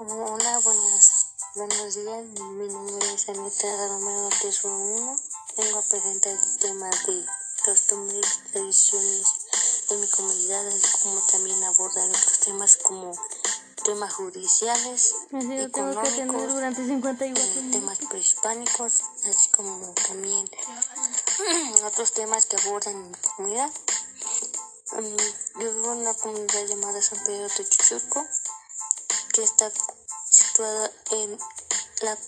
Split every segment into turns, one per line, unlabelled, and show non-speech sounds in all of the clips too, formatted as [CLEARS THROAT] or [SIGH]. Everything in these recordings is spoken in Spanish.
Hola, buenas, buenos días. Mi nombre es Anita Romero Tesoro 1. Vengo a presentar el tema de costumbres y tradiciones de mi comunidad, así como también abordar otros temas como temas judiciales, económicos,
durante 54
eh, temas prehispánicos, así como también [CLEARS THROAT] otros temas que abordan mi comunidad. Mm, Yo vivo en una comunidad llamada San Pedro Techuchurco, que está situada en la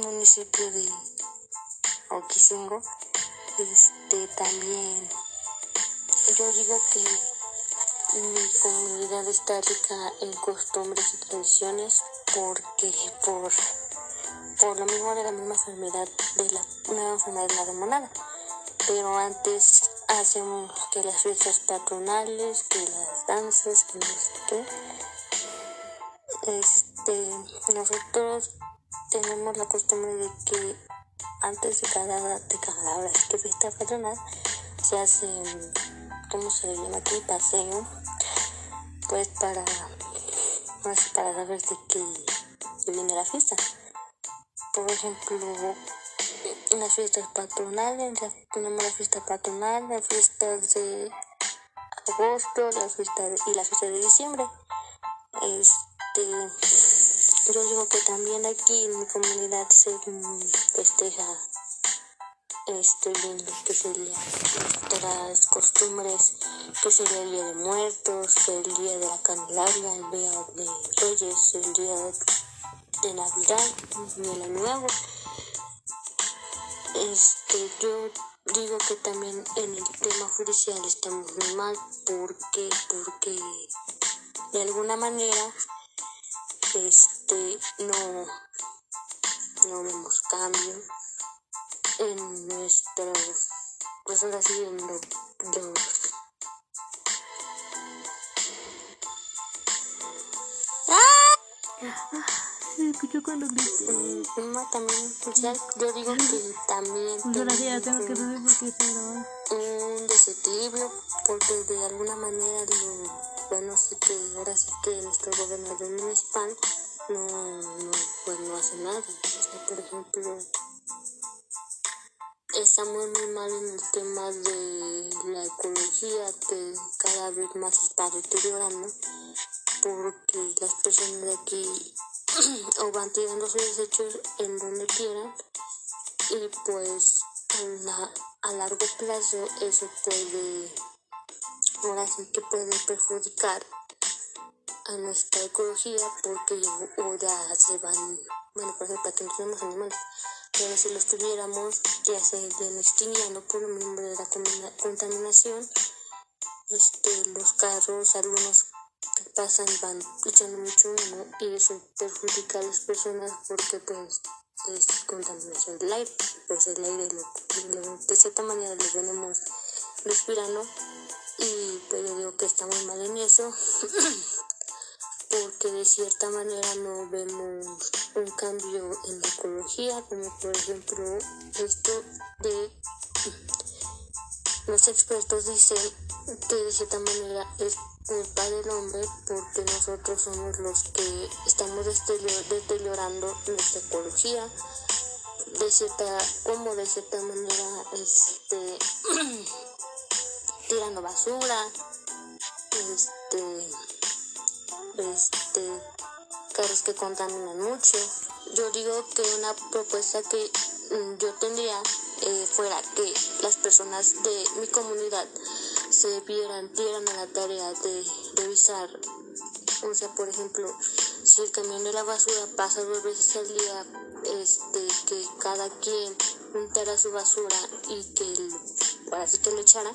municipio de Oquisingo. Este también yo digo que mi comunidad está rica en costumbres y tradiciones porque por por lo mismo de la misma enfermedad de la nueva enfermedad de la hormonada pero antes hacemos que las fiestas patronales que las danzas que no sé qué este, nosotros tenemos la costumbre de que antes de cada, de cada hora de fiesta patronal se hace, ¿cómo se le llama aquí? Paseo, pues para, para saber de qué viene la fiesta. Por ejemplo, las fiestas patronales, tenemos la fiesta patronal, las fiestas de agosto, la fiesta y la fiesta de diciembre. Este, yo digo que también aquí en mi comunidad se festeja este lindo que sería nuestras costumbres, que sería el día de muertos, el día de la Candelaria, el día de Reyes, el día de Navidad, el Año Nuevo. Este, yo digo que también en el tema judicial estamos muy mal porque, porque de alguna manera este no no vemos cambio en nuestros pues ahora sí en lo, los
Se escuchó cuando grité.
No, también social yo digo que también
Gracias, tengo que
tenemos
subir porque está grabando.
un desequilibrio porque de alguna manera lo bueno sí que ahora sí que nuestro gobernador municipal no, no pues no hace nada. O sea, por ejemplo estamos muy mal en el tema de la ecología que cada vez más está deteriorando porque las personas de aquí [CLEARS THROAT] o van tirando sus desechos en donde quieran y pues la- a largo plazo eso puede ahora sí que puede perjudicar a nuestra ecología porque ya se van, bueno, por ejemplo, aquí no tenemos animales, pero si los tuviéramos ya se irían extinguiendo por lo mismo de la contamina- contaminación. Este, los carros, algunos que pasan van echando mucho humo y eso perjudica a las personas porque pues es contaminación del aire, pues el aire lo, de cierta manera lo venimos respirando y pues yo digo que estamos mal en eso [CLEARS THROAT] porque de cierta manera no vemos un cambio en la ecología como por ejemplo esto de los expertos dicen que de cierta manera es culpa del hombre porque nosotros somos los que estamos deterior- deteriorando nuestra ecología. De cierta como de cierta manera este [CLEARS THROAT] tirando basura este este carros que contaminan mucho. Yo digo que una propuesta que mm, yo tendría eh, fuera que las personas de mi comunidad se vieran dieran a la tarea de revisar o sea por ejemplo si el camión de la basura pasa dos veces al día este que cada quien juntara su basura y que el, para así que lo echara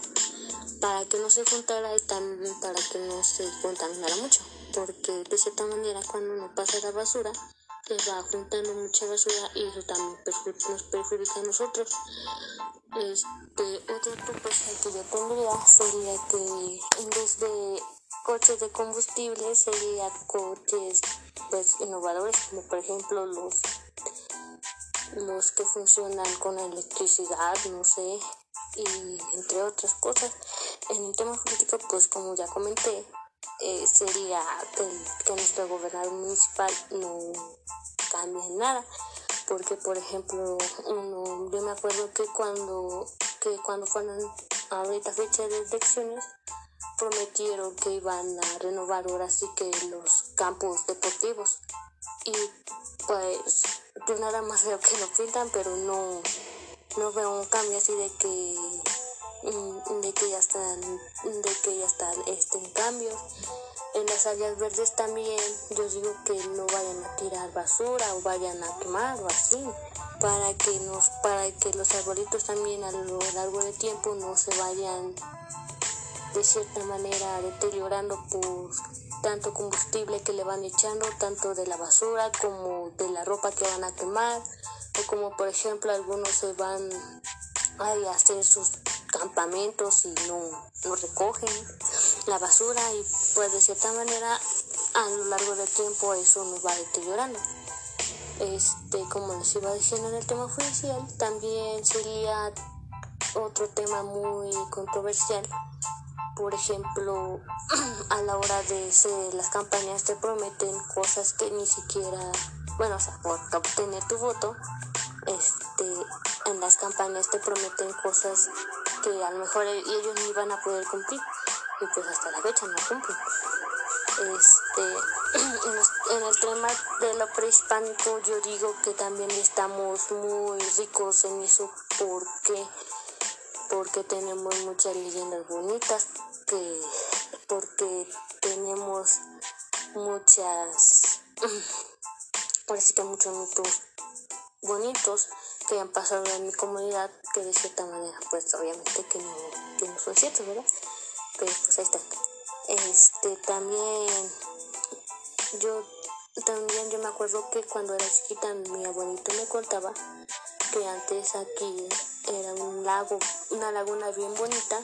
para que no se juntara y también para que no se contaminara mucho porque de cierta manera cuando uno pasa la basura se va juntando mucha basura y eso también nos perjudica a nosotros este, otra propuesta que yo tendría sería que en vez de coches de combustible sería coches pues innovadores como por ejemplo los los que funcionan con electricidad, no sé, y entre otras cosas. En el tema político, pues como ya comenté, eh, sería que, nuestro gobernador municipal no cambie nada. Porque por ejemplo uno, yo me acuerdo que cuando que cuando fueron ahorita fecha de elecciones prometieron que iban a renovar ahora sí que los campos deportivos. Y pues yo nada más veo que lo pintan pero no no veo un cambio así de que de que ya están de que ya están este en cambios en las áreas verdes también yo digo que no vayan a tirar basura o vayan a quemar o así para que nos para que los arbolitos también a lo largo del tiempo no se vayan de cierta manera deteriorando por tanto combustible que le van echando tanto de la basura como de la ropa que van a quemar o como por ejemplo algunos se van a hacer sus campamentos y no, no recogen la basura y pues de cierta manera a lo largo del tiempo eso nos va deteriorando. Este, como les iba diciendo en el tema judicial, también sería otro tema muy controversial. Por ejemplo, [CLEARS THROAT] a la hora de hacer las campañas te prometen cosas que ni siquiera, bueno, o sea, por obtener tu voto, este, en las campañas te prometen cosas que a lo mejor ellos ni van a poder cumplir y pues hasta la fecha no cumplen. Este, [CLEARS THROAT] en el tema de lo prehispánico yo digo que también estamos muy ricos en eso porque porque tenemos muchas leyendas bonitas que porque tenemos muchas [CLEARS THROAT] ahora sí que muchos mitos bonitos que han pasado en mi comunidad que de cierta manera pues obviamente que no, que no son ciertos verdad pero pues ahí está. Este, también, yo, también yo me acuerdo que cuando era chiquita mi abuelito me contaba que antes aquí era un lago, una laguna bien bonita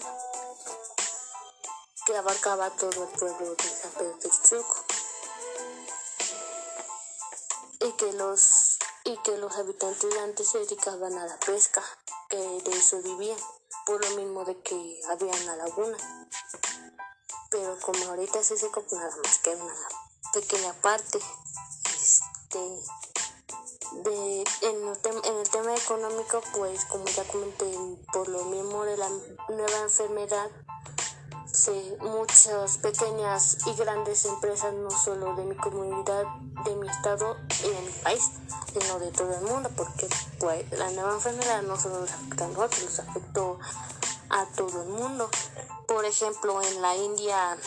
que abarcaba todo el pueblo de San Pedro Chuco y que los y que los habitantes antes se dedicaban a la pesca, que de eso vivían por lo mismo de que había una laguna. Pero como ahorita se secó, pues nada más que una pequeña parte. Este, de, en, el en el tema económico, pues como ya comenté, por lo mismo de la nueva enfermedad, Sí, muchas pequeñas y grandes empresas, no solo de mi comunidad, de mi estado y de mi país, sino de todo el mundo, porque pues, la nueva enfermedad no solo nos afecta a nosotros, nos afectó a todo el mundo. Por ejemplo, en la India,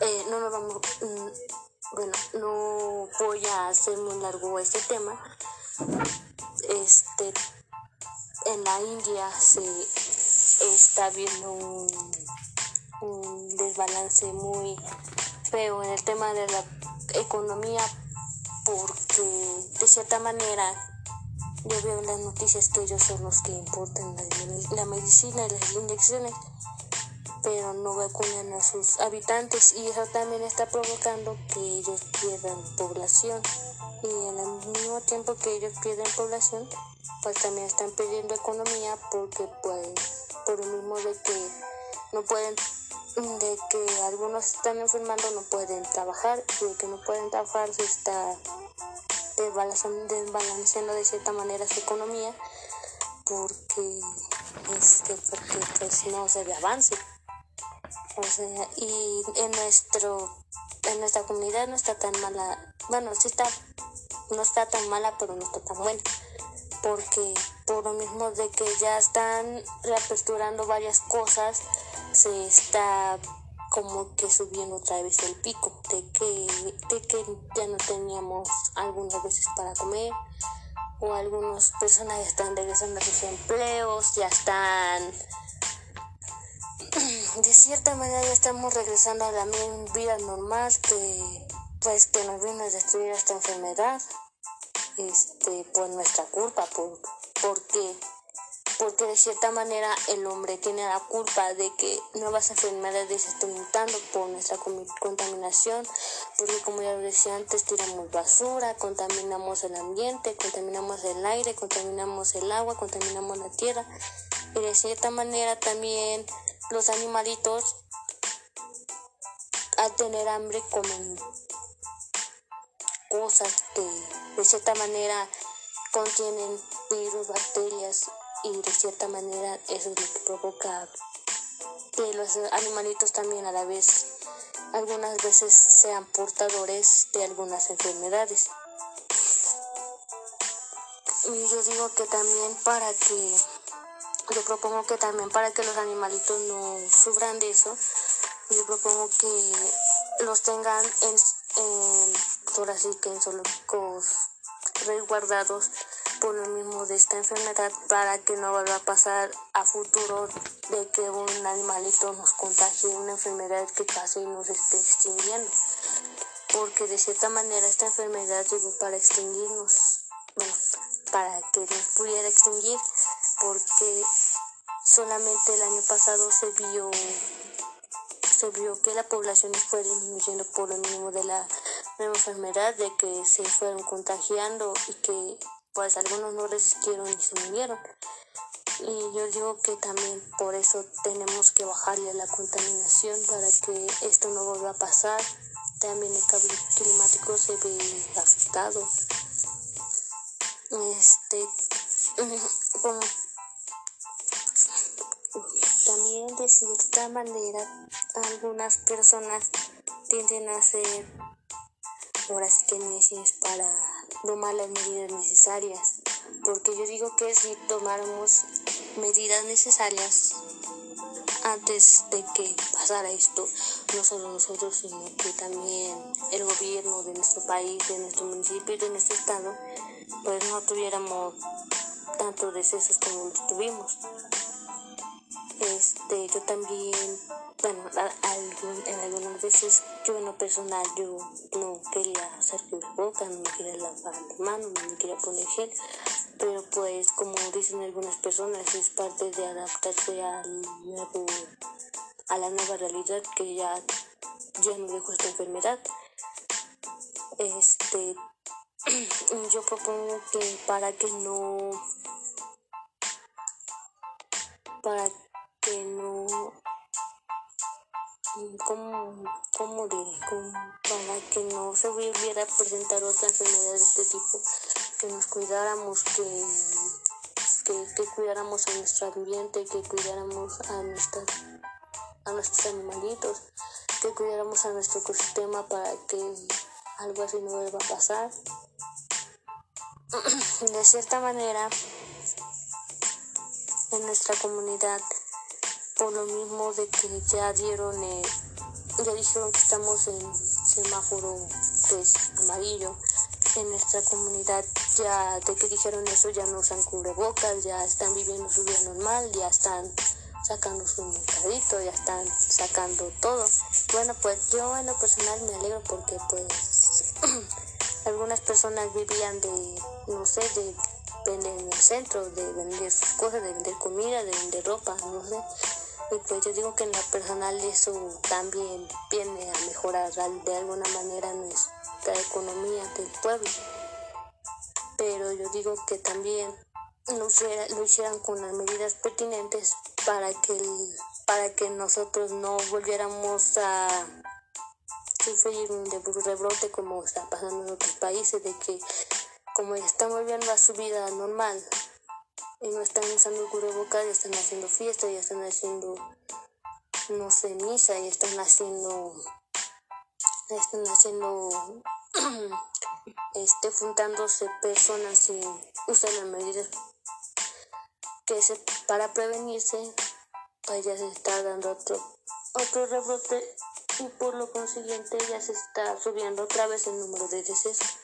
eh, no nos vamos, mm, bueno, no voy a hacer muy largo este tema. Este, en la India se está viendo un un desbalance muy feo en el tema de la economía porque de cierta manera yo veo las noticias que ellos son los que importan la, medicina y las inyecciones pero no vacunan a sus habitantes y eso también está provocando que ellos pierdan población y el mismo tiempo que ellos pierden población pues también están perdiendo economía porque pues por lo mismo de que no pueden de que algunos están enfermando no pueden trabajar y de que no pueden trabajar se está desbalanceando de cierta manera su economía porque este porque pues no se ve avance. O sea y en nuestro en nuestra comunidad no está tan mala bueno sí está no está tan mala pero no está tan buena porque por lo mismo de que ya están reaperturando varias cosas se está como que subiendo otra vez el pico de que, de que ya no teníamos algunas veces para comer o algunas personas ya están regresando a sus empleos, ya están [CLEARS THROAT] de cierta manera ya estamos regresando a la vida normal que pues que nos vino a destruir esta enfermedad este por nuestra culpa por porque porque de cierta manera el hombre tiene la culpa de que nuevas enfermedades estén mutando por nuestra contaminación, porque como ya lo decía antes, tiramos basura, contaminamos el ambiente, contaminamos el aire, contaminamos el agua, contaminamos la tierra, y de cierta manera también los animalitos al tener hambre comen cosas que de cierta manera contienen virus, bacterias y de cierta manera eso es lo que provoca que los animalitos también a la vez algunas veces sean portadores de algunas enfermedades. Y yo digo que también para que, yo propongo que también para que los animalitos no sufran de eso, yo propongo que los tengan en, en ahora sí que en zoológicos resguardados por lo mismo de esta enfermedad para que no vuelva a pasar a futuro de que un animalito nos contagie una enfermedad que casi nos esté extinguiendo. Porque de cierta manera esta enfermedad llegó para extinguirnos, bueno, para que nos pudiera extinguir, porque solamente el año pasado se vio se vio que la población fue disminuyendo por lo mismo de la enfermedad, de que se fueron contagiando y que pues algunos no resistieron y se murieron. Y yo digo que también por eso tenemos que bajarle la contaminación para que esto no vuelva a pasar. También el cambio climático se ve afectado. Este, [LAUGHS] como también de cierta manera algunas personas tienden a hacer horas que necias para tomar las medidas necesarias porque yo digo que si tomáramos medidas necesarias antes de que pasara esto, no solo nosotros, sino que también el gobierno de nuestro país, de nuestro municipio y de nuestro estado, pues no tuviéramos tantos decesos como los tuvimos. Este, yo también, bueno, en algunas veces yo en lo personal yo no quería hacer boca, no me quería lavar las manos, no me quería poner gel, pero pues como dicen algunas personas es parte de adaptarse al nuevo, a la nueva realidad que ya, ya no dejó esta enfermedad. Este, [CLEARS THROAT] yo propongo que para que no, para que no ¿cómo, cómo diré? para que no se volviera a presentar otra enfermedad de este tipo, que nos cuidáramos, que, que, cuidáramos a nuestro ambiente, que cuidáramos a, nuestra, a nuestros animalitos, que cuidáramos a nuestro ecosistema para que algo así no vuelva a pasar. [CLEARS THROAT] De cierta manera, en nuestra comunidad por lo mismo de que ya dieron eh, ya dijeron que estamos en semáforo pues amarillo en nuestra comunidad. Ya de que dijeron eso ya no usan cubrebocas ya están viviendo su vida normal ya están sacando su mercadito ya están sacando todo. Bueno pues yo en lo personal me alegro porque pues [CLEARS THROAT] algunas personas vivían de no sé de vender en el centro de vender sus cosas de vender comida de vender ropa no sé y pues yo digo que en la personal eso también viene a mejorar de alguna manera nuestra economía del pueblo. Pero yo digo que también lo, hicieran con las medidas pertinentes para que, para que nosotros no volviéramos a sufrir un rebrote como está pasando en otros países, de que como están volviendo a su vida normal, no están usando cubrebocas, ya están haciendo fiesta, ya están haciendo, no sé, misa, ya están haciendo, están haciendo, [CLEARS THROAT] este, juntándose personas sin usar las medidas que se, para prevenirse, pues ya se está dando otro, otro rebrote y por lo consiguiente ya se está subiendo otra vez el número de decesos.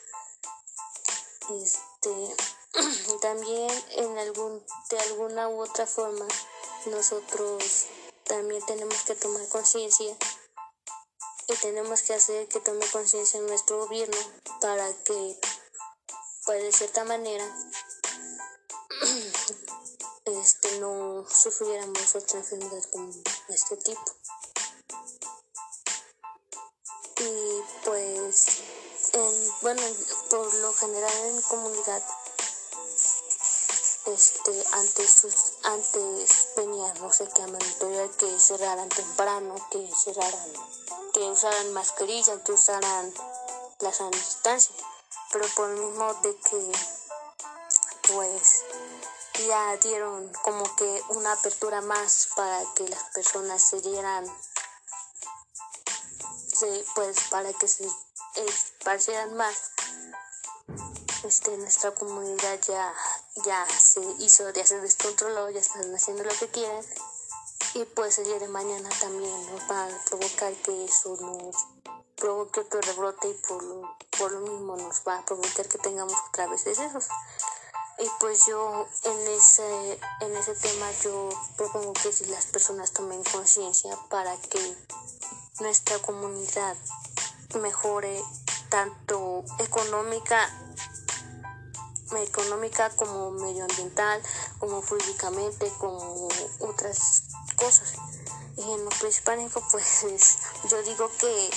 Este, [CLEARS THROAT] también en algún, de alguna u otra forma nosotros también tenemos que tomar conciencia y tenemos que hacer que tome conciencia nuestro gobierno para que pues de cierta manera [CLEARS THROAT] este no sufriéramos otra enfermedad como este tipo. Y pues en, bueno por lo general en comunidad este antes sus antes no sé qué mandatoria que cerraran temprano que cerraran que usaran mascarilla que usaran la sana distancia pero por lo mismo de que pues ya dieron como que una apertura más para que las personas se dieran se, pues para que se esparcieran más este nuestra comunidad ya ya se hizo ya se descontroló ya están haciendo lo que quieren. Y pues el día de mañana también nos va a provocar que eso nos provoque otro rebrote y por lo, por lo mismo nos va a provocar que tengamos otra vez esos y pues yo en ese, en ese tema yo propongo que si las personas tomen conciencia para que nuestra comunidad mejore tanto económica económica como medioambiental, como físicamente, como otras cosas. Y en lo principal [LAUGHS] pues yo digo que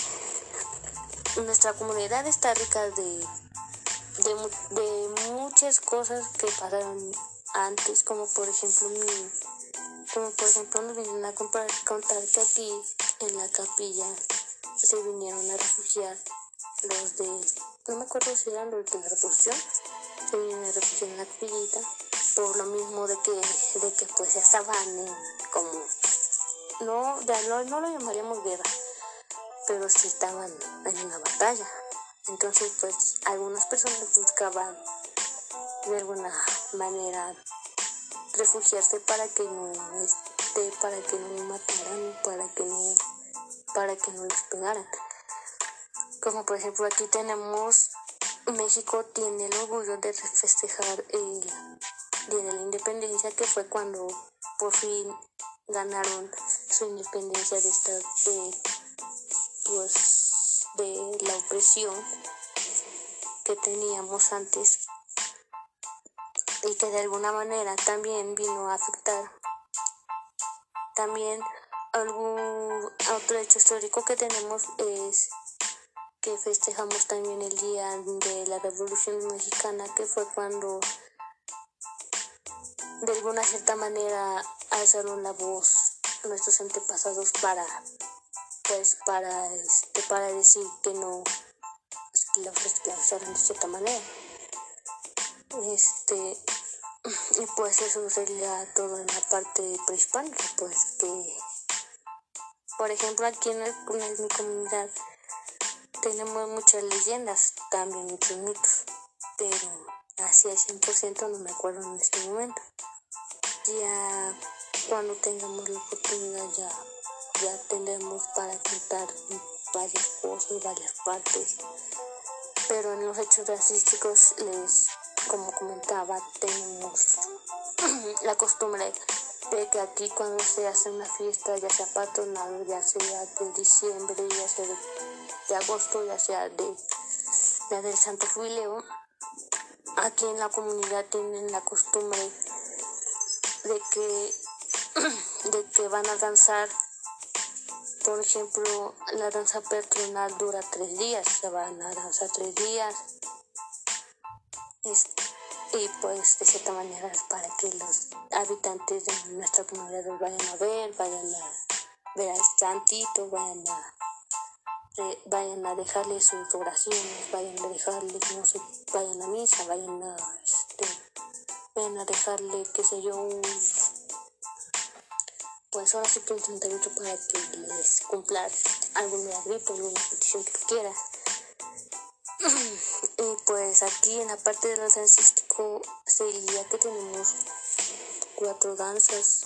nuestra comunidad está rica de de, de muchas cosas que pasaron antes, como por ejemplo mi, como por ejemplo nos vinieron a contar que aquí en la capilla se vinieron a refugiar los de, no me acuerdo si eran los de la revolución, se refugiar en la capillita por lo mismo de que, de que pues ya estaban como, no, ya no, no lo llamaríamos guerra, pero sí estaban en una batalla. Entonces, pues algunas personas buscaban de alguna manera refugiarse para que no esté, para que no mataran, para que para que no les pegaran. Como por ejemplo aquí tenemos, México tiene el orgullo de festejar el Día de la Independencia, que fue cuando por fin ganaron su independencia de esta, de, pues, de la opresión que teníamos antes y que de alguna manera también vino a afectar. También algún otro hecho histórico que tenemos es que festejamos también el día de la Revolución Mexicana, que fue cuando de alguna cierta manera alzaron la voz nuestros antepasados para pues para este para decir que no los esclavizaron de cierta manera. Este y pues eso sería todo en la parte prehispánica pues que por ejemplo aquí en, en mi comunidad tenemos muchas leyendas también muchos mitos pero así al 100% no me acuerdo en este momento ya cuando tengamos la oportunidad ya ya tendremos para contar varias cosas, varias partes. Pero en los hechos racísticos, les, como comentaba, tenemos [CLEARS THROAT] la costumbre de que aquí cuando se hace una fiesta, ya sea patronal, ya sea de diciembre, ya sea de, agosto, ya sea de, de del Santo Jubileo, aquí en la comunidad tienen la costumbre de que, [CLEARS THROAT] de que van a danzar por ejemplo, la danza patronal dura tres días, se van a danzar tres días. Y pues de cierta manera para que los habitantes de nuestra comunidad vayan a ver, vayan a ver al santito, vayan a vayan a dejarle sus oraciones, vayan a dejarle, no sé, vayan a misa, vayan a, este, vayan a dejarle, qué sé yo, un pues ahora sí que un 38 para que les cumpla alguna grito, alguna petición que quieras. Y pues aquí en la parte de los dancístico sería que tenemos cuatro danzas.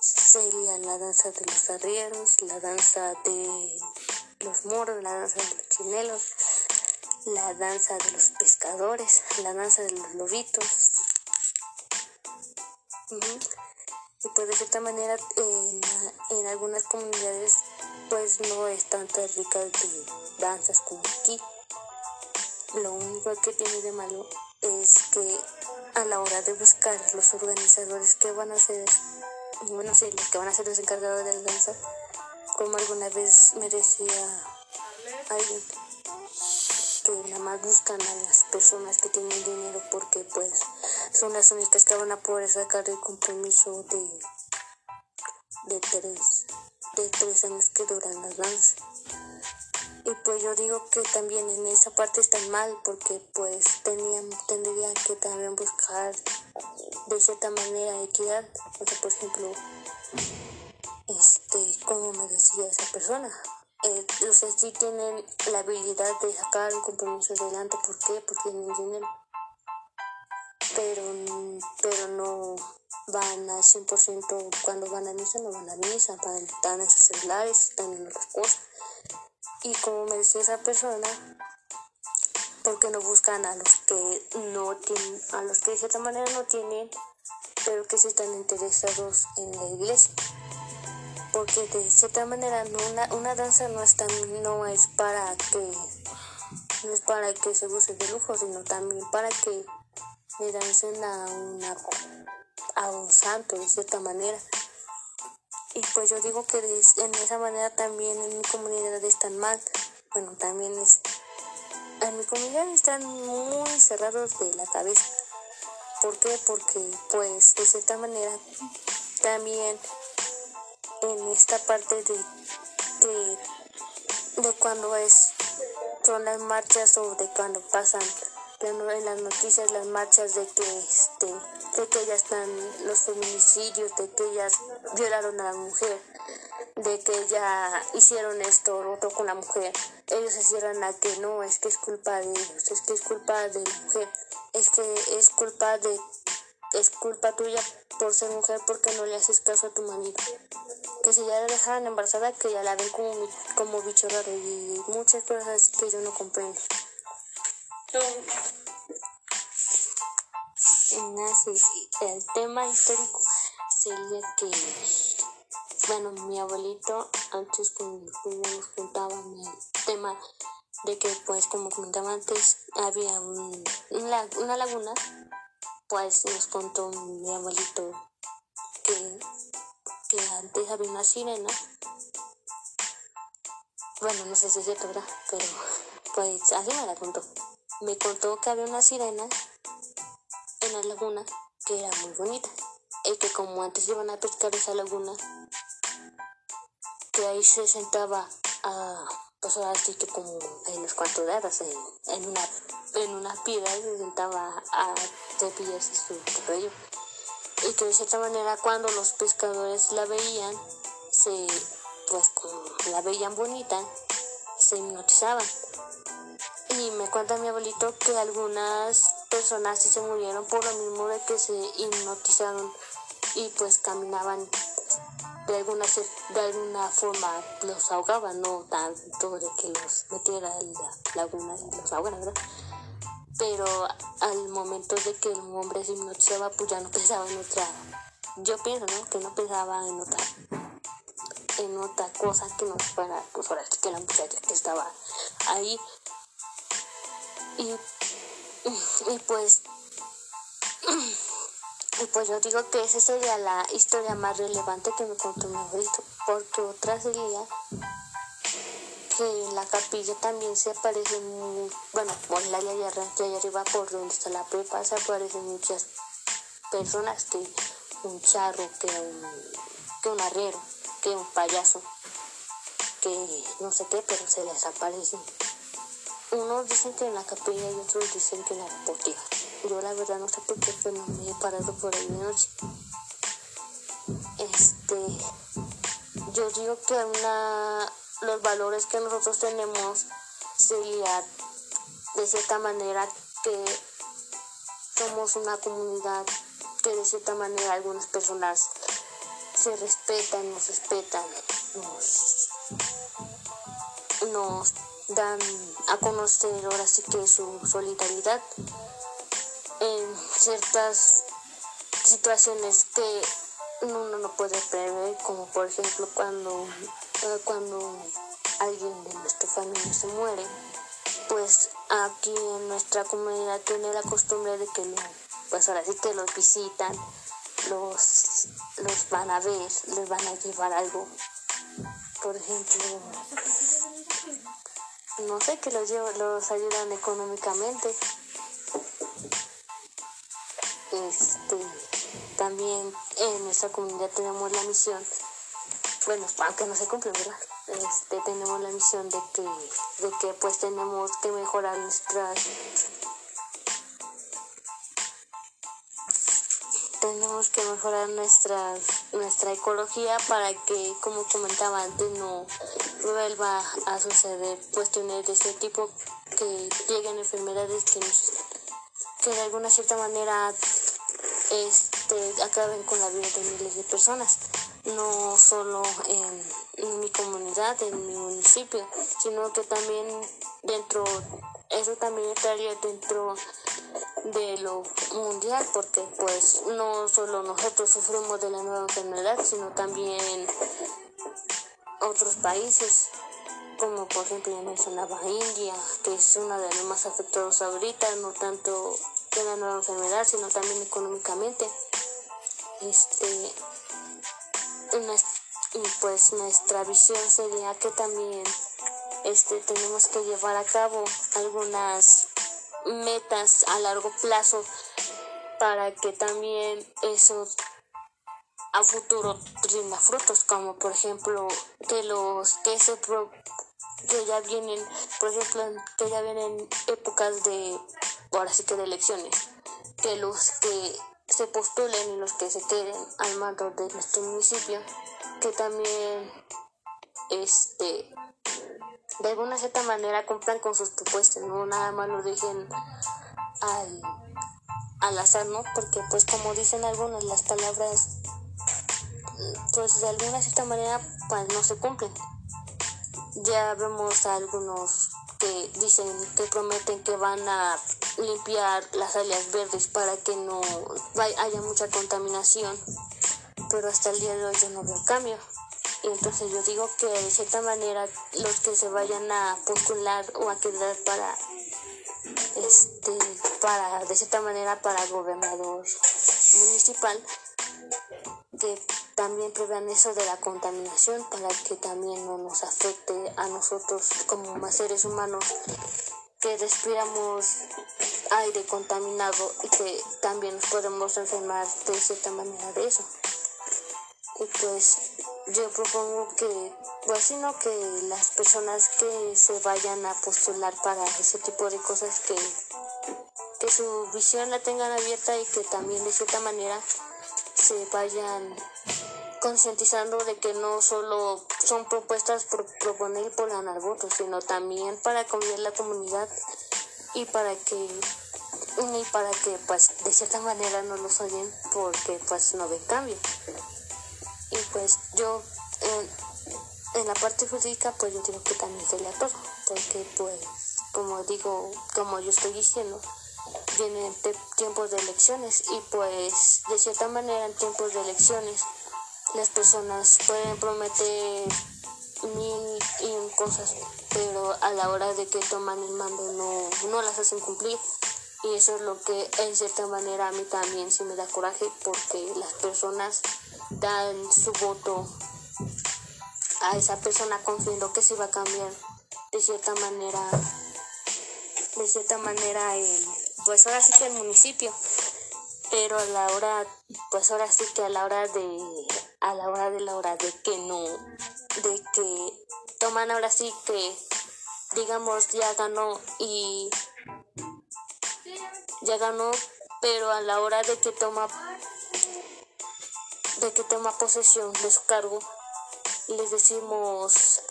Sería la danza de los arrieros, la danza de los moros, la danza de los chinelos, la danza de los pescadores, la danza de los lobitos y pues de cierta manera en, en algunas comunidades pues no es tanta rica de danzas como aquí. Lo único que tiene de malo es que a la hora de buscar los organizadores que van a ser, bueno, sí, los que van a ser los encargados de danza, como alguna vez me decía alguien, que nada más buscan a las personas que tienen dinero porque pues son las únicas que van a poder sacar el compromiso de, de tres de tres años que duran las danzas. Y pues yo digo que también en esa parte están mal porque pues tenían, tendrían que también buscar de cierta manera equidad. O sea, por ejemplo, este, como me decía esa persona, eh, sea, sí tienen la habilidad de sacar el compromiso adelante. ¿Por qué? Porque tienen dinero. Pero, pero no van al 100% cuando van a misa, no van a misa, van, están en sus celulares, están en otras cosas. Y como me decía esa persona, porque no buscan a los que no tienen, a los que de cierta manera no tienen, pero que sí están interesados en la iglesia. Porque de cierta manera no, una, una danza no es, tan, no es para que no es para que se use de lujo, sino también para que le dancen a una a un santo de cierta manera. Y pues yo digo que en esa manera también en mi comunidad están mal. Bueno, también es... En mi comunidad están muy cerrados de la cabeza. ¿Por qué? Porque pues de cierta manera también en esta parte de, de, de cuando es son las marchas o de cuando pasan en las noticias las marchas de que este de que ya están los feminicidios de que ellas violaron a la mujer de que ya hicieron esto o otro con la mujer. Ellos se cierran a que no es que es culpa de ellos es que es culpa de la mujer es que es culpa de es culpa tuya por ser mujer porque no le haces caso a tu marido. Que si ya la dejaran embarazada que ya la ven como, como bicho raro y muchas cosas que yo no comprendo el tema histórico sería que, bueno, mi abuelito antes cuando nos contaba el tema de que, pues, como comentaba antes, había un, una laguna, pues nos contó mi abuelito que, que antes había una sirena. Bueno, no sé si es cierto. Pero, pues, así me la contó me contó que había una sirena en la laguna que era muy bonita y que como antes iban a pescar esa laguna que ahí se sentaba a pues así que como en los cuantos de en, en, una en una piedra se sentaba a cepillarse su cabello y que de cierta manera cuando los pescadores la veían se pues como la veían bonita se hipnotizaban y me cuenta mi abuelito que algunas personas sí se murieron por lo mismo de que se hipnotizaron y pues caminaban de alguna, de alguna forma los ahogaban, no tanto de que los metiera en la laguna y los ahogara, ¿verdad? Pero al momento de que el hombre se hipnotizaba, pues ya no pensaba en otra, yo pienso, ¿no? Que no pensaba en otra, en otra cosa que no fuera, pues ahora que la muchacha que estaba ahí y, y pues y pues yo digo que esa sería la historia más relevante que me contó mi abuelito, porque otra sería que en la capilla también se aparecen, bueno, por la de allá, arriba por donde está la prepa se aparecen muchas personas que un charro, que un, que un arriero, que un payaso, que no sé qué, pero se les aparecen unos dicen que en la capilla y otros dicen que en la deportiva. Yo la verdad no sé por qué, pero me he parado por ahí de noche. Este, yo digo que una, los valores que nosotros tenemos sería de cierta manera que somos una comunidad que de cierta manera algunas personas se respetan, nos respetan, nos, nos dan a conocer ahora sí que su solidaridad en ciertas situaciones que uno no puede prever, como por ejemplo cuando, eh, cuando alguien de nuestra familia se muere, pues aquí en nuestra comunidad tiene la costumbre de que pues ahora sí que los visitan, los, los van a ver, les van a llevar algo. Por ejemplo, no sé, que los, lleva- los ayudan económicamente. Este, también en nuestra comunidad tenemos la misión, bueno, aunque no se cumple, ¿verdad? Este, tenemos la misión de que, de que pues tenemos que mejorar nuestras tenemos que mejorar nuestra, nuestra ecología para que, como comentaba antes, no vuelva a suceder cuestiones de ese tipo, que lleguen enfermedades que, de alguna cierta manera este, acaben con la vida de miles de personas, no solo en, en mi comunidad, en mi municipio, sino que también dentro, eso también estaría dentro mundial porque pues no solo nosotros sufrimos de la nueva enfermedad sino también otros países como por ejemplo ya mencionaba India que es una de las más afectadas ahorita no tanto de la nueva enfermedad sino también económicamente. Este y pues nuestra visión sería que también este tenemos que llevar a cabo algunas metas a largo plazo para que también eso a futuro rinda frutos como por ejemplo que los que se pro- que ya vienen por ejemplo que ya vienen épocas de ahora sí que de elecciones que los que se postulen y los que se queden al mando de nuestro municipio que también este de alguna cierta manera cumplan con sus propuestas, no nada más lo dejen al, al azar, ¿no? Porque pues como dicen algunas, las palabras pues de alguna cierta manera pues no se cumplen. Ya vemos a algunos que dicen que prometen que van a limpiar las áreas verdes para que no haya mucha contaminación, pero hasta el día de hoy yo no veo cambio. Entonces yo digo que de cierta manera los que se vayan a postular o a quedar para este para de cierta manera para gobernador municipal que también prevean eso de la contaminación para que también no nos afecte a nosotros como más seres humanos que respiramos aire contaminado y que también nos podemos enfermar de cierta manera de eso. Y pues yo propongo que, pues sino que las personas que se vayan a postular para ese tipo de cosas que, que su visión la tengan abierta y que también de cierta manera se vayan concientizando de que no solo son propuestas por proponer por ganar votos, sino también para cambiar la comunidad y para que y para que pues de cierta manera no los oyen porque pues no ven cambio. Y pues yo en, en la parte jurídica pues yo digo que también sería todo, porque pues como digo, como yo estoy diciendo, vienen tiempos de elecciones y pues de cierta manera en tiempos de elecciones las personas pueden prometer mil y un cosas, pero a la hora de que toman el mando no, no las hacen cumplir. Y eso es lo que en cierta manera a mí también sí me da coraje porque las personas dan su voto a esa persona confiando que se va a cambiar de cierta manera de cierta manera el pues ahora sí que el municipio. Pero a la hora pues ahora sí que a la hora de a la hora de la hora de que no de que toman ahora sí que digamos ya ganó y ya ganó pero a la hora de que toma de que toma posesión de su cargo les decimos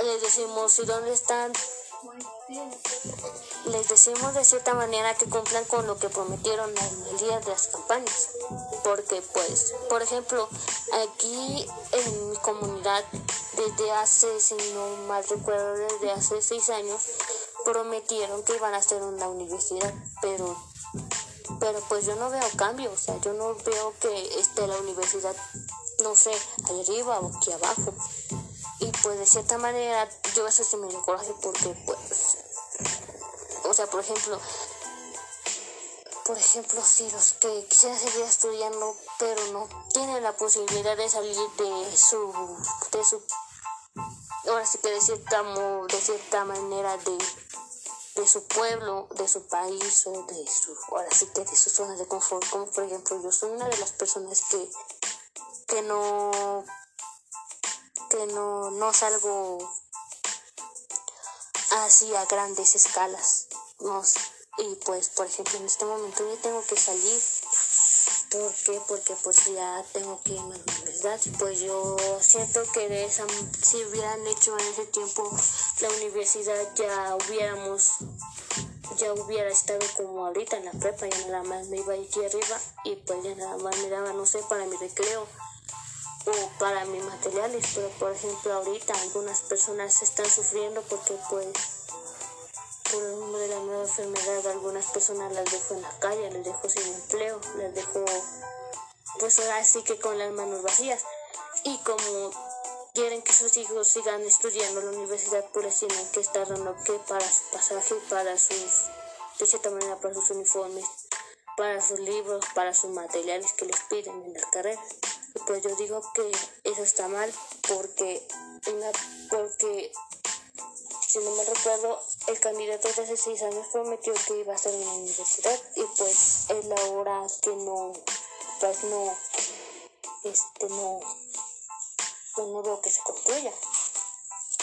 les decimos y dónde están les decimos de cierta manera que cumplan con lo que prometieron en el día de las campañas. Porque pues, por ejemplo, aquí en mi comunidad, desde hace, si no mal recuerdo, desde hace seis años, prometieron que iban a hacer una universidad, pero pero pues yo no veo cambio, o sea, yo no veo que esté la universidad, no sé, ahí arriba o aquí abajo. Y pues de cierta manera yo eso sí me dio coraje porque pues, o sea, por ejemplo, por ejemplo, si los que quisieran seguir estudiando, pero no tienen la posibilidad de salir de su, de su, ahora sí que de cierta, de cierta manera de, de su pueblo, de su país o de su, ahora sí que de zona de confort, como por ejemplo yo soy una de las personas que, que no, que no, no salgo así a grandes escalas, no y pues por ejemplo en este momento yo tengo que salir ¿Por qué? Porque pues ya tengo que irme a la universidad. Pues yo siento que de esa, si hubieran hecho en ese tiempo la universidad ya hubiéramos, ya hubiera estado como ahorita en la prepa, ya nada más me iba aquí arriba y pues ya nada más me daba, no sé, para mi recreo o para mis materiales. Pero por ejemplo ahorita algunas personas están sufriendo porque pues por el nombre de la nueva enfermedad, algunas personas las dejo en la calle, les dejo sin empleo, les dejo pues ahora sí que con las manos vacías. Y como quieren que sus hijos sigan estudiando en la universidad, pues tienen que estar dando que para su pasaje, para sus, de cierta manera, para sus uniformes, para sus libros, para sus materiales que les piden en la carrera. Y pues yo digo que eso está mal porque, una, porque si no me recuerdo, el candidato de hace seis años prometió que iba a en la universidad y pues es la hora que no, pues no, este no, pues no veo que se construya.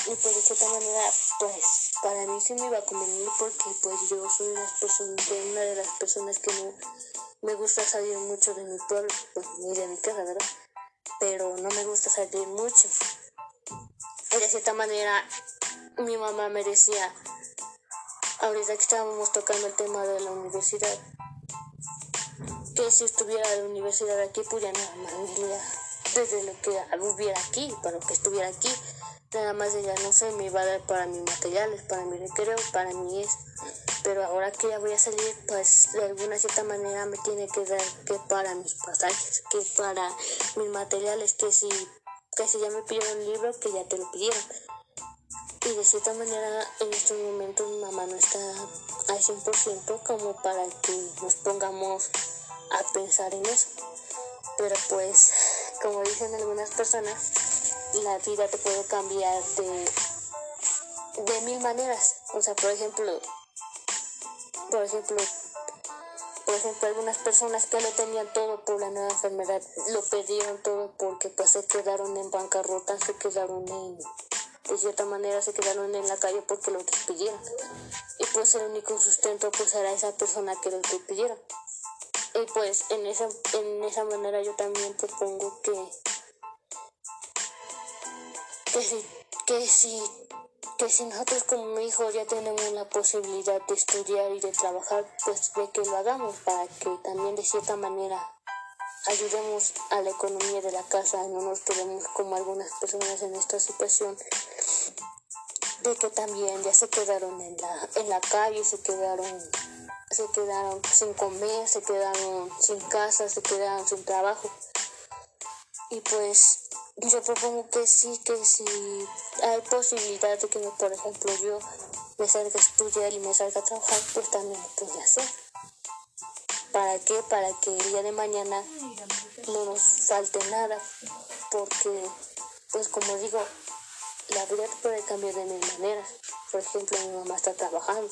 Y pues de cierta manera, pues para mí sí me iba a convenir porque pues yo soy una, una de las personas que no me gusta salir mucho de mi pueblo, pues ni de mi casa, ¿verdad? Pero no me gusta salir mucho. Y de cierta manera mi mamá me decía, ahorita que estábamos tocando el tema de la universidad, que si estuviera la universidad aquí, pues ya nada más desde lo que hubiera aquí, para lo que estuviera aquí, nada más ella, no sé, me iba a dar para mis materiales, para mi recreo, para mi eso. Pero ahora que ya voy a salir, pues de alguna cierta manera me tiene que dar que para mis pasajes, que para mis materiales, que si, que si ya me pidieron un libro, que ya te lo pidieron y de cierta manera en estos momentos mi mamá no está al 100% como para que nos pongamos a pensar en eso. Pero pues, como dicen algunas personas, la vida te puede cambiar de, de mil maneras. O sea, por ejemplo, por ejemplo, por ejemplo, algunas personas que lo tenían todo por la nueva enfermedad, lo perdieron todo porque pues se quedaron en bancarrota, se quedaron en de cierta manera se quedaron en la calle porque lo despidieron. Y pues el único sustento pues era esa persona que lo despidieron. Y pues en esa, en esa manera yo también propongo que, que si, que si, que si nosotros como hijos ya tenemos la posibilidad de estudiar y de trabajar, pues de que lo hagamos para que también de cierta manera ayudemos a la economía de la casa, no nos quedemos como algunas personas en esta situación de que también ya se quedaron en la, en la calle, se quedaron, se quedaron sin comer, se quedaron sin casa, se quedaron sin trabajo. Y pues yo propongo que sí, que si hay posibilidad de que, por ejemplo, yo me salga a estudiar y me salga a trabajar, pues también lo puede hacer. ¿Para qué? Para que el día de mañana no nos falte nada. Porque, pues como digo, la vida puede cambiar de mil maneras. Por ejemplo, mi mamá está trabajando.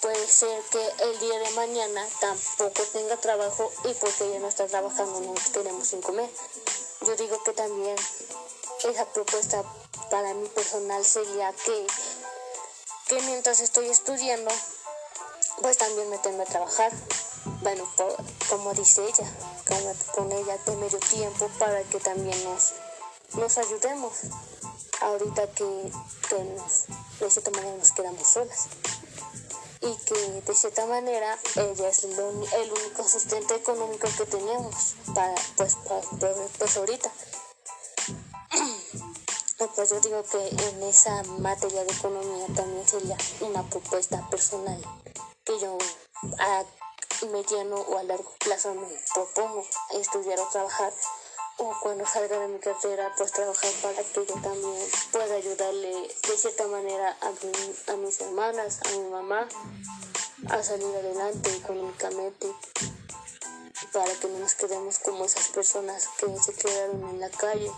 Puede ser que el día de mañana tampoco tenga trabajo y porque ella no está trabajando no tenemos sin comer. Yo digo que también esa propuesta para mí personal sería que, que mientras estoy estudiando, pues también me tengo que trabajar. Bueno, como dice ella, con ella de medio tiempo para que también nos, nos ayudemos. Ahorita que, de cierta manera nos quedamos solas. Y que de cierta manera ella es el, único sustento económico que tenemos para pues, pues ahorita. [CLEARS THROAT] Pues yo digo que en esa materia de economía también sería una propuesta personal que yo mediano o a largo plazo me propongo estudiar o trabajar o cuando salga de mi cartera pues trabajar para que yo también pueda ayudarle de cierta manera a, a mis hermanas, a mi mamá a salir adelante económicamente para que no nos quedemos como esas personas que se quedaron en la calle,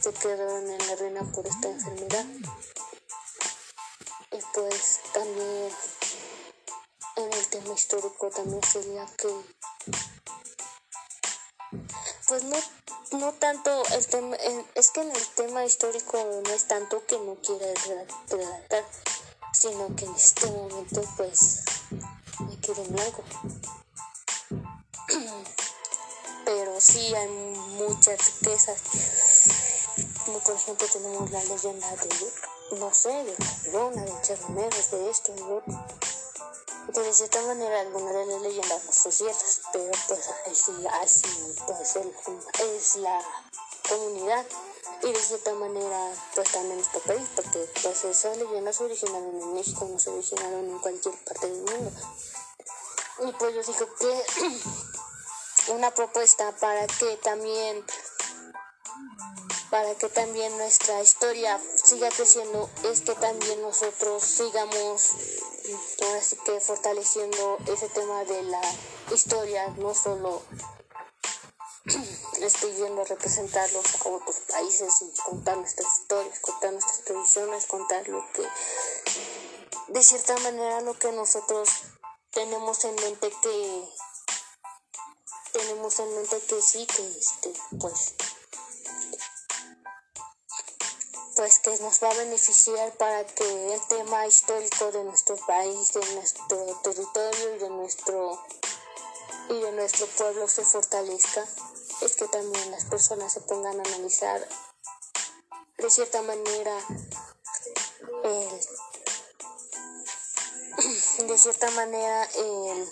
se quedaron en la ruina por esta enfermedad. Y pues también en el tema histórico también sería que pues no no tanto el tema es que en el tema histórico no es tanto que no quiera relatar sino que en este momento pues me quedo en algo. [CLEARS THROAT] Pero sí hay muchas riquezas. Como por ejemplo tenemos la leyenda de no sé de la de Cherromeros de esto de otro de cierta manera algunas de las leyendas no son ciertas, pero pues así, así pues es la comunidad y de cierta manera pues también nuestro país, porque pues esas leyendas se originaron en México, no se originaron en cualquier parte del mundo. Y pues yo digo que [CLEARS THROAT] una propuesta para que también para que también nuestra historia siga creciendo es que también nosotros sigamos ahora sí que fortaleciendo ese tema de la historia, no solo [CLEARS THROAT] estoy yendo a representarlos a otros países y contar nuestras historias, contar nuestras tradiciones, contar lo que, de cierta manera, lo que nosotros tenemos en mente que, tenemos en mente que sí, que este, pues, pues que nos va a beneficiar para que el tema histórico de nuestro país, de nuestro territorio y de nuestro y de nuestro pueblo se fortalezca, es que también las personas se pongan a analizar de cierta manera el, [CLEARS THROAT] de cierta manera el,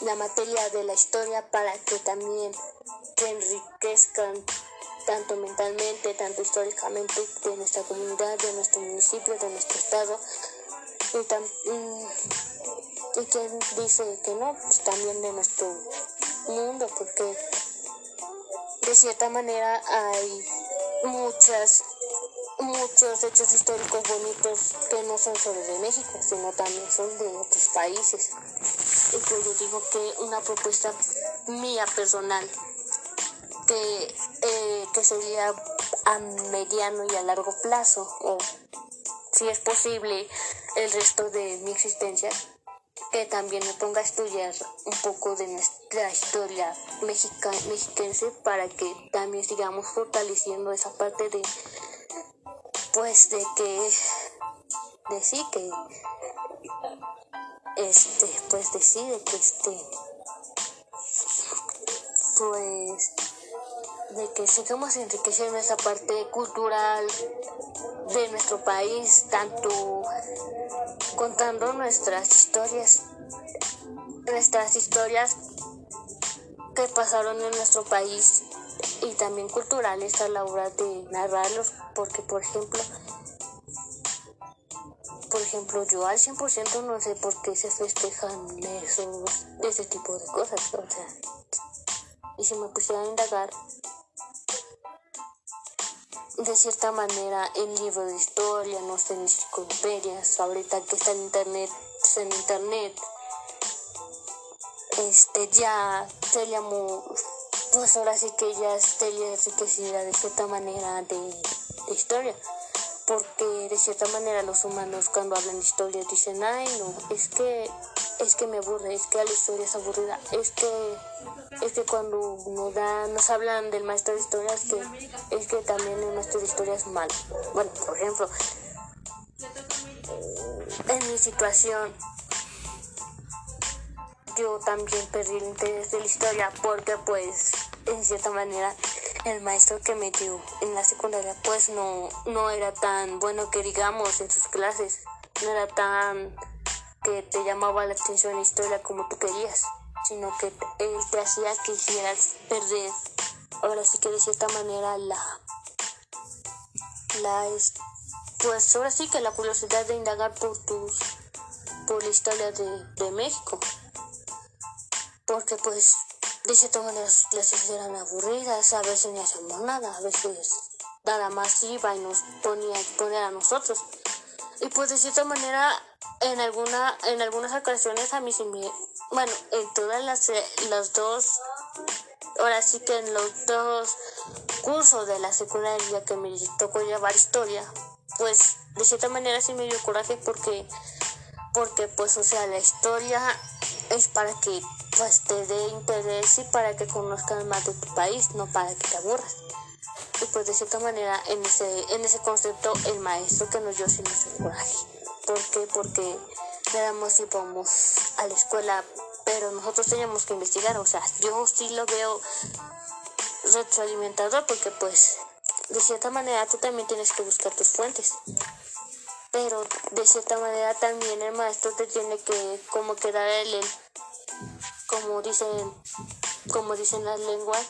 la materia de la historia para que también se enriquezcan tanto mentalmente, tanto históricamente, de nuestra comunidad, de nuestro municipio, de nuestro estado. Y, quien dice que no, pues también de nuestro mundo, porque de cierta manera hay muchas muchos hechos históricos bonitos que no son solo de México, sino también son de otros países. Y pues yo digo que una propuesta mía personal que, eh, que sería a mediano y a largo plazo, o si es posible, el resto de mi existencia, que también me ponga a estudiar un poco de nuestra historia mexica, mexiquense para que también sigamos fortaleciendo esa parte de, pues, de que, de sí, que, este, pues, de sí, que este, pues, de que sigamos enriqueciendo esa parte cultural de nuestro país, tanto contando nuestras historias, nuestras historias que pasaron en nuestro país y también culturales a la hora de narrarlos, porque por ejemplo, por ejemplo, yo al 100% no sé por qué se festejan esos, ese tipo de cosas, o sea, y si me pusiera a indagar, de cierta manera el libro de historia, no sé, en enciclopedias, ahorita que está en internet, pues, en internet, este ya se llamó, pues ahora sí que ya estaría enriquecida de cierta manera de, historia. Porque de cierta manera los humanos cuando hablan de historia dicen, ay no, es que es que me aburre, es que la historia es aburrida, es que es que cuando nos, nos hablan del maestro de historia, es que, es que también el maestro de historia es malo. Bueno, por ejemplo, en mi situación, yo también perdí el interés de la historia porque pues, en cierta manera, el maestro que me dio en la secundaria pues no, no era tan bueno que digamos en sus clases, no era tan que te llamaba la atención la historia como tú querías sino que él te hacía que quisieras perder, ahora sí que de cierta manera la, la pues ahora sí que la curiosidad de indagar por tus, por la historia de, de México, porque pues de cierta manera sus clases eran aburridas, a veces ni hacíamos nada, a veces nada más iba y nos ponía a exponer a nosotros. Y pues de cierta manera, en alguna, en algunas ocasiones a mí sí me, bueno, en todas las, eh, los dos, ahora sí que en los dos cursos de la secundaria que me tocó llevar historia, pues de cierta manera sí me dio coraje porque, porque pues, o sea, la historia es para que pues te dé interés y para que conozcas más de tu país, no para que te aburras. Y pues de cierta manera en ese, en ese concepto el maestro que nos dio sí nos dio coraje. ¿Por qué? Porque más íbamos a la escuela, pero nosotros teníamos que investigar. O sea, yo sí lo veo retroalimentador porque pues de cierta manera tú también tienes que buscar tus fuentes. Pero de cierta manera también el maestro te tiene que como que dar el, como dicen, como dicen las lenguas,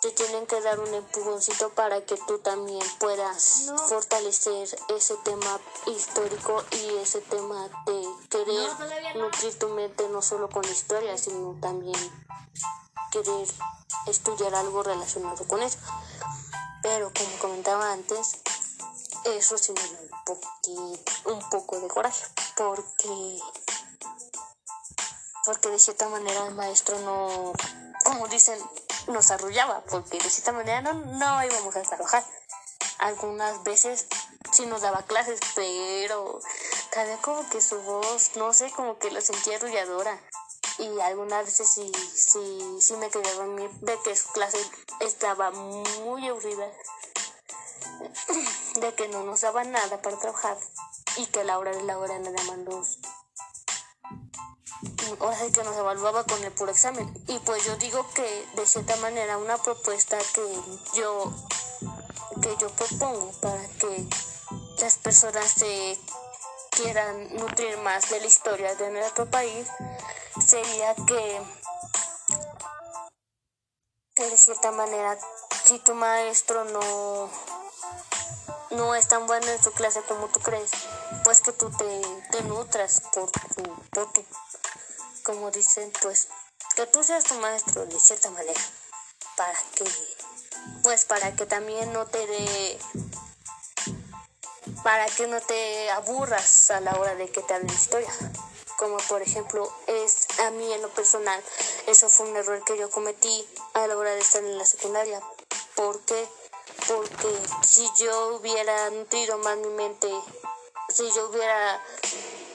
te tienen que dar un empujoncito para que tú también puedas fortalecer ese tema histórico y ese tema de querer nutrir tu mente no solo con historia, sino también querer estudiar algo relacionado con eso. Pero como comentaba antes, eso sí me da un, poquito, un poco de coraje, porque porque de cierta manera el maestro no, como dicen, nos arrullaba, porque de cierta manera no, íbamos a trabajar. Algunas veces sí nos daba clases, pero también como que su voz, no sé, como que lo sentía arrulladora. Y algunas veces sí, sí, sí me quedé dormir de que su clase estaba muy aburrida, de que no nos daba nada para trabajar y que la hora de la hora nada más nos ahora sí que nos evaluaba con el puro examen. Y pues yo digo que de cierta manera una propuesta que yo, que yo propongo para que las personas se quieran nutrir más de la historia de nuestro país sería que, que de cierta manera si tu maestro no no es tan bueno en su clase como tú crees, pues que tú te, nutras por tu, por tu como dicen, pues que tú seas tu maestro de cierta manera, para que, pues para que también no te dé, para que no te aburras a la hora de que te hablen historia. Como por ejemplo, es a mí en lo personal, eso fue un error que yo cometí a la hora de estar en la secundaria. ¿Por qué? Porque si yo hubiera nutrido más mi mente, si yo hubiera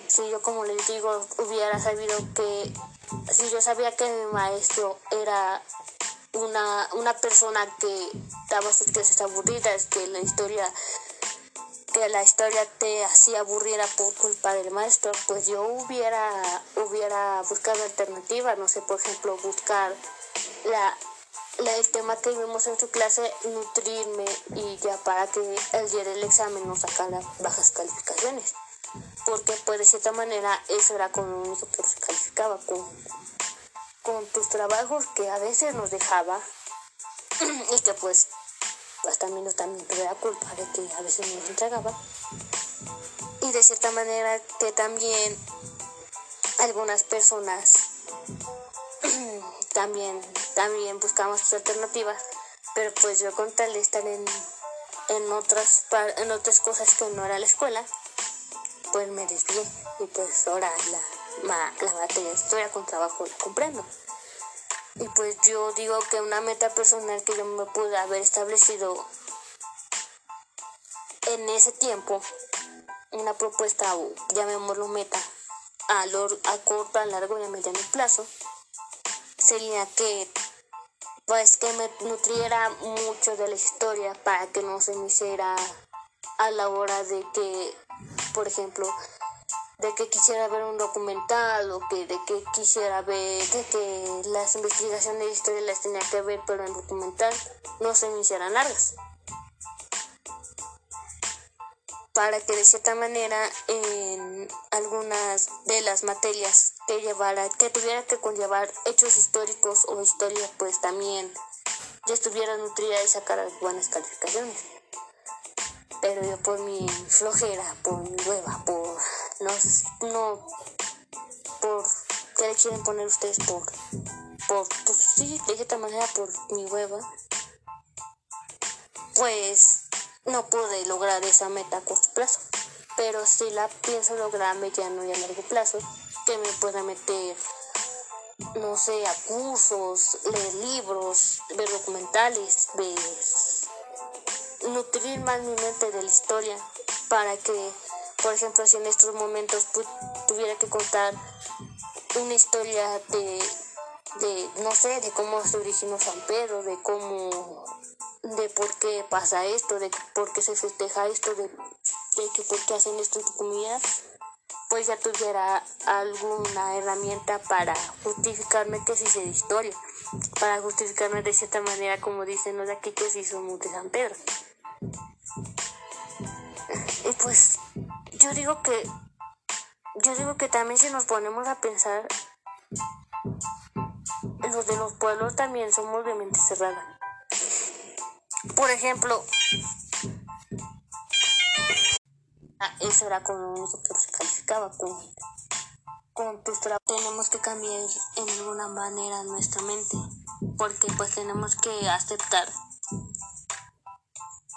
si yo como les digo hubiera sabido que si yo sabía que mi maestro era una, una persona que daba sus clases aburridas, que la historia que la historia te hacía aburrida por culpa del maestro, pues yo hubiera hubiera buscado alternativas, no sé, por ejemplo, buscar la, el tema que vimos en su clase, nutrirme y ya para que el día del examen no sacara bajas calificaciones. Porque pues de cierta manera eso era con lo único que se calificaba con, con tus trabajos que a veces nos dejaba. [CLEARS THROAT] Y que pues, pues también, también tuve la culpa de que a veces nos entregaba. Y de cierta manera que también algunas personas [CLEARS THROAT] también también buscamos sus alternativas pero pues yo con tal de estar en, en otras en otras cosas que no era la escuela pues me desvié y pues ahora la, la materia de historia con trabajo la comprendo. Y pues yo digo que una meta personal que yo me pude haber establecido en ese tiempo, una propuesta, o llamémoslo meta, a, a corto, a largo y a mediano plazo, sería que pues que me nutriera mucho de la historia para que no se me hiciera a la hora de que por ejemplo, de que quisiera ver un documental o que de que quisiera ver que las investigaciones de historia las tenía que ver pero en documental no se me hicieran largas. Para que de cierta manera en algunas de las materias que llevara que tuviera que conllevar hechos históricos o historia pues también ya estuviera nutrida y sacara buenas calificaciones. Pero yo por mi flojera, por mi hueva, por no, no por qué le quieren poner ustedes por por pues sí, de cierta manera por mi hueva, pues no pude lograr esa meta a corto plazo, pero sí la pienso lograr a mediano y a largo plazo, que me pueda meter no sé, a cursos, leer libros, ver documentales, ver, nutrir más mi mente de la historia para que, por ejemplo, si en estos momentos tuviera que contar una historia de, de, no sé, de cómo se originó San Pedro, de cómo, de por qué pasa esto, de por qué se festeja esto, de, de que por qué hacen esto en tu comunidad, pues ya tuviera alguna herramienta para justificarme que sí sé de historia, para justificarme de cierta manera, como dicen los aquí, que sí somos de San Pedro. Y pues yo digo que yo digo que también si nos ponemos a pensar los de los pueblos también somos de mente cerrada. Por ejemplo, eso era como único que se calificaba con, con tus trabajos. Tenemos que cambiar en alguna manera nuestra mente, porque pues tenemos que aceptar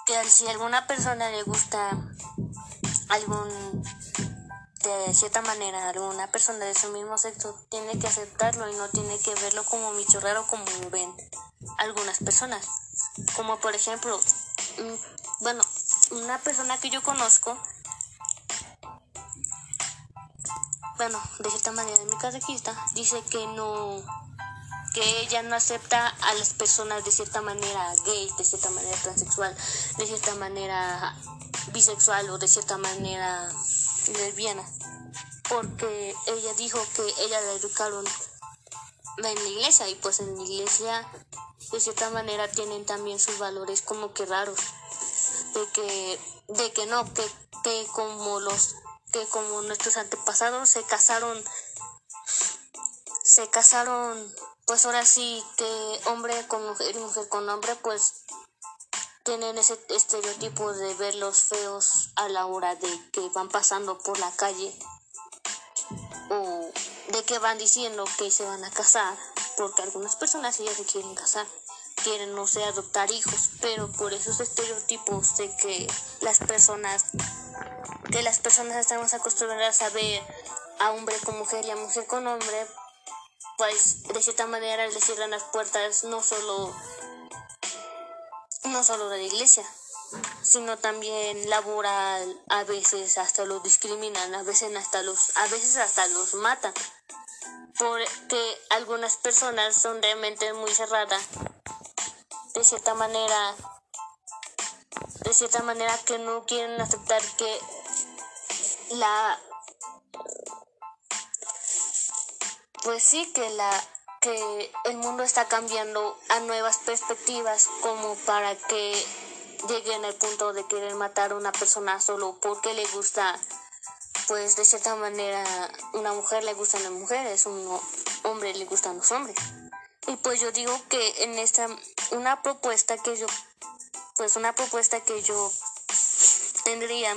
que si a alguna persona le gusta algún de cierta manera alguna persona de su mismo sexo tiene que aceptarlo y no tiene que verlo como bicho raro como ven algunas personas como por ejemplo mm, bueno una persona que yo conozco bueno de cierta manera mi catequista dice que no que ella no acepta a las personas de cierta manera gay, de cierta manera transexual, de cierta manera bisexual o de cierta manera lesbiana. Porque ella dijo que ella la educaron en la iglesia y pues en la iglesia de cierta manera tienen también sus valores como que raros. De que, de que no, que, que como los como nuestros antepasados se casaron se casaron pues ahora sí que hombre con mujer y mujer con hombre pues tienen ese estereotipo de verlos feos a la hora de que van pasando por la calle o de que van diciendo que se van a casar porque algunas personas ya se quieren casar quieren no sé adoptar hijos pero por esos estereotipos de que las personas que las personas estamos acostumbradas a ver a hombre con mujer y a mujer con hombre pues de cierta manera le cierran las puertas no solo no solo de la iglesia sino también laboral a veces hasta los discriminan a veces hasta los a veces hasta los matan. Porque algunas personas son realmente muy cerradas de cierta manera de cierta manera que no quieren aceptar que la pues sí que la que el mundo está cambiando a nuevas perspectivas como para que lleguen al punto de querer matar a una persona solo porque le gusta pues de cierta manera una mujer le gustan las mujeres un hombre le gustan los hombres y pues yo digo que en esta una propuesta que yo pues una propuesta que yo tendría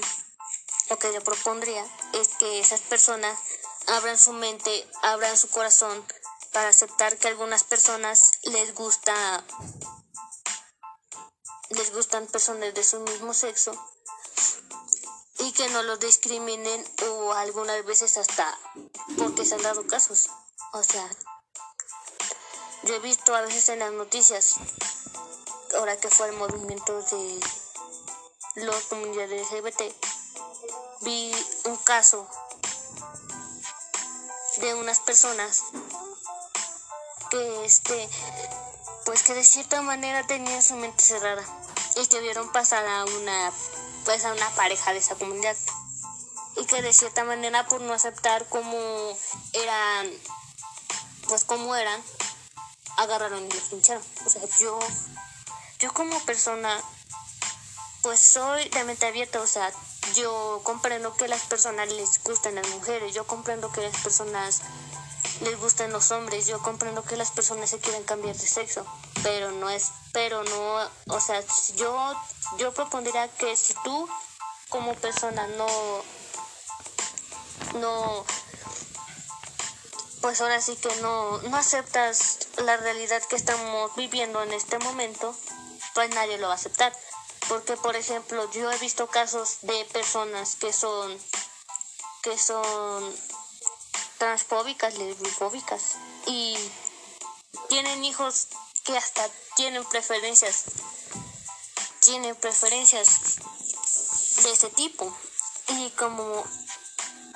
o que yo propondría es que esas personas abran su mente, abran su corazón para aceptar que a algunas personas les gusta les gustan personas de su mismo sexo y que no los discriminen o algunas veces hasta porque se han dado casos. O sea, yo he visto a veces en las noticias, ahora que fue el movimiento de los comunidades LGBT, vi un caso de unas personas que este pues que de cierta manera tenían su mente cerrada y que vieron pasar a una pues a una pareja de esa comunidad. Y que de cierta manera por no aceptar como eran pues como eran agarraron y los pincharon. O sea yo yo como persona pues soy de mente abierta o sea yo comprendo que las personas les gustan las mujeres, yo comprendo que las personas les gustan los hombres, yo comprendo que las personas se quieren cambiar de sexo, pero no es, pero no, o sea, yo, yo propondría que si tú como persona no, no, pues ahora sí que no, no aceptas la realidad que estamos viviendo en este momento, pues nadie lo va a aceptar. Porque, por ejemplo, yo he visto casos de personas que son, que son transfóbicas, lesbofóbicas, y tienen hijos que hasta tienen preferencias, tienen preferencias de este tipo. Y como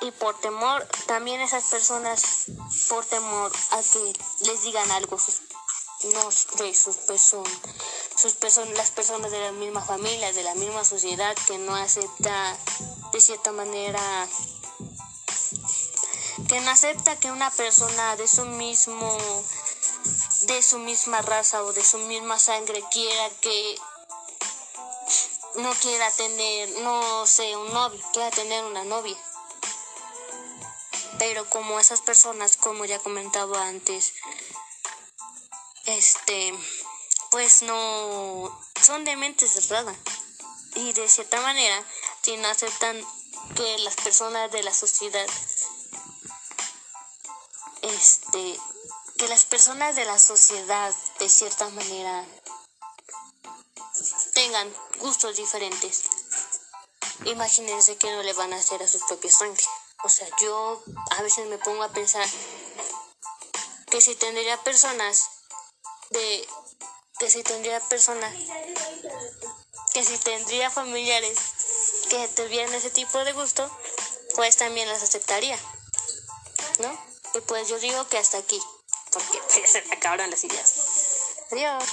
y por temor, también esas personas, por temor a que les digan algo, sus, no sus personas, sus personas, las personas de la misma familia, de la misma sociedad que no acepta de cierta manera que no acepta que una persona de su mismo de su misma raza o de su misma sangre quiera que no quiera tener, no sé, un novio, quiera tener una novia. Pero como esas personas, como ya comentaba antes, este, pues no, son de mente cerrada. Y de cierta manera, si no aceptan que las personas de la sociedad, este, que las personas de la sociedad de cierta manera tengan gustos diferentes. Imagínense que no le van a hacer a sus propios sangre. O sea, yo a veces me pongo a pensar que si tendría personas de que si tendría personas que si tendría familiares que tuvieran ese tipo de gusto, pues también las aceptaría. ¿No? Y pues yo digo que hasta aquí, porque [LAUGHS] se me acabaron las ideas. Adiós.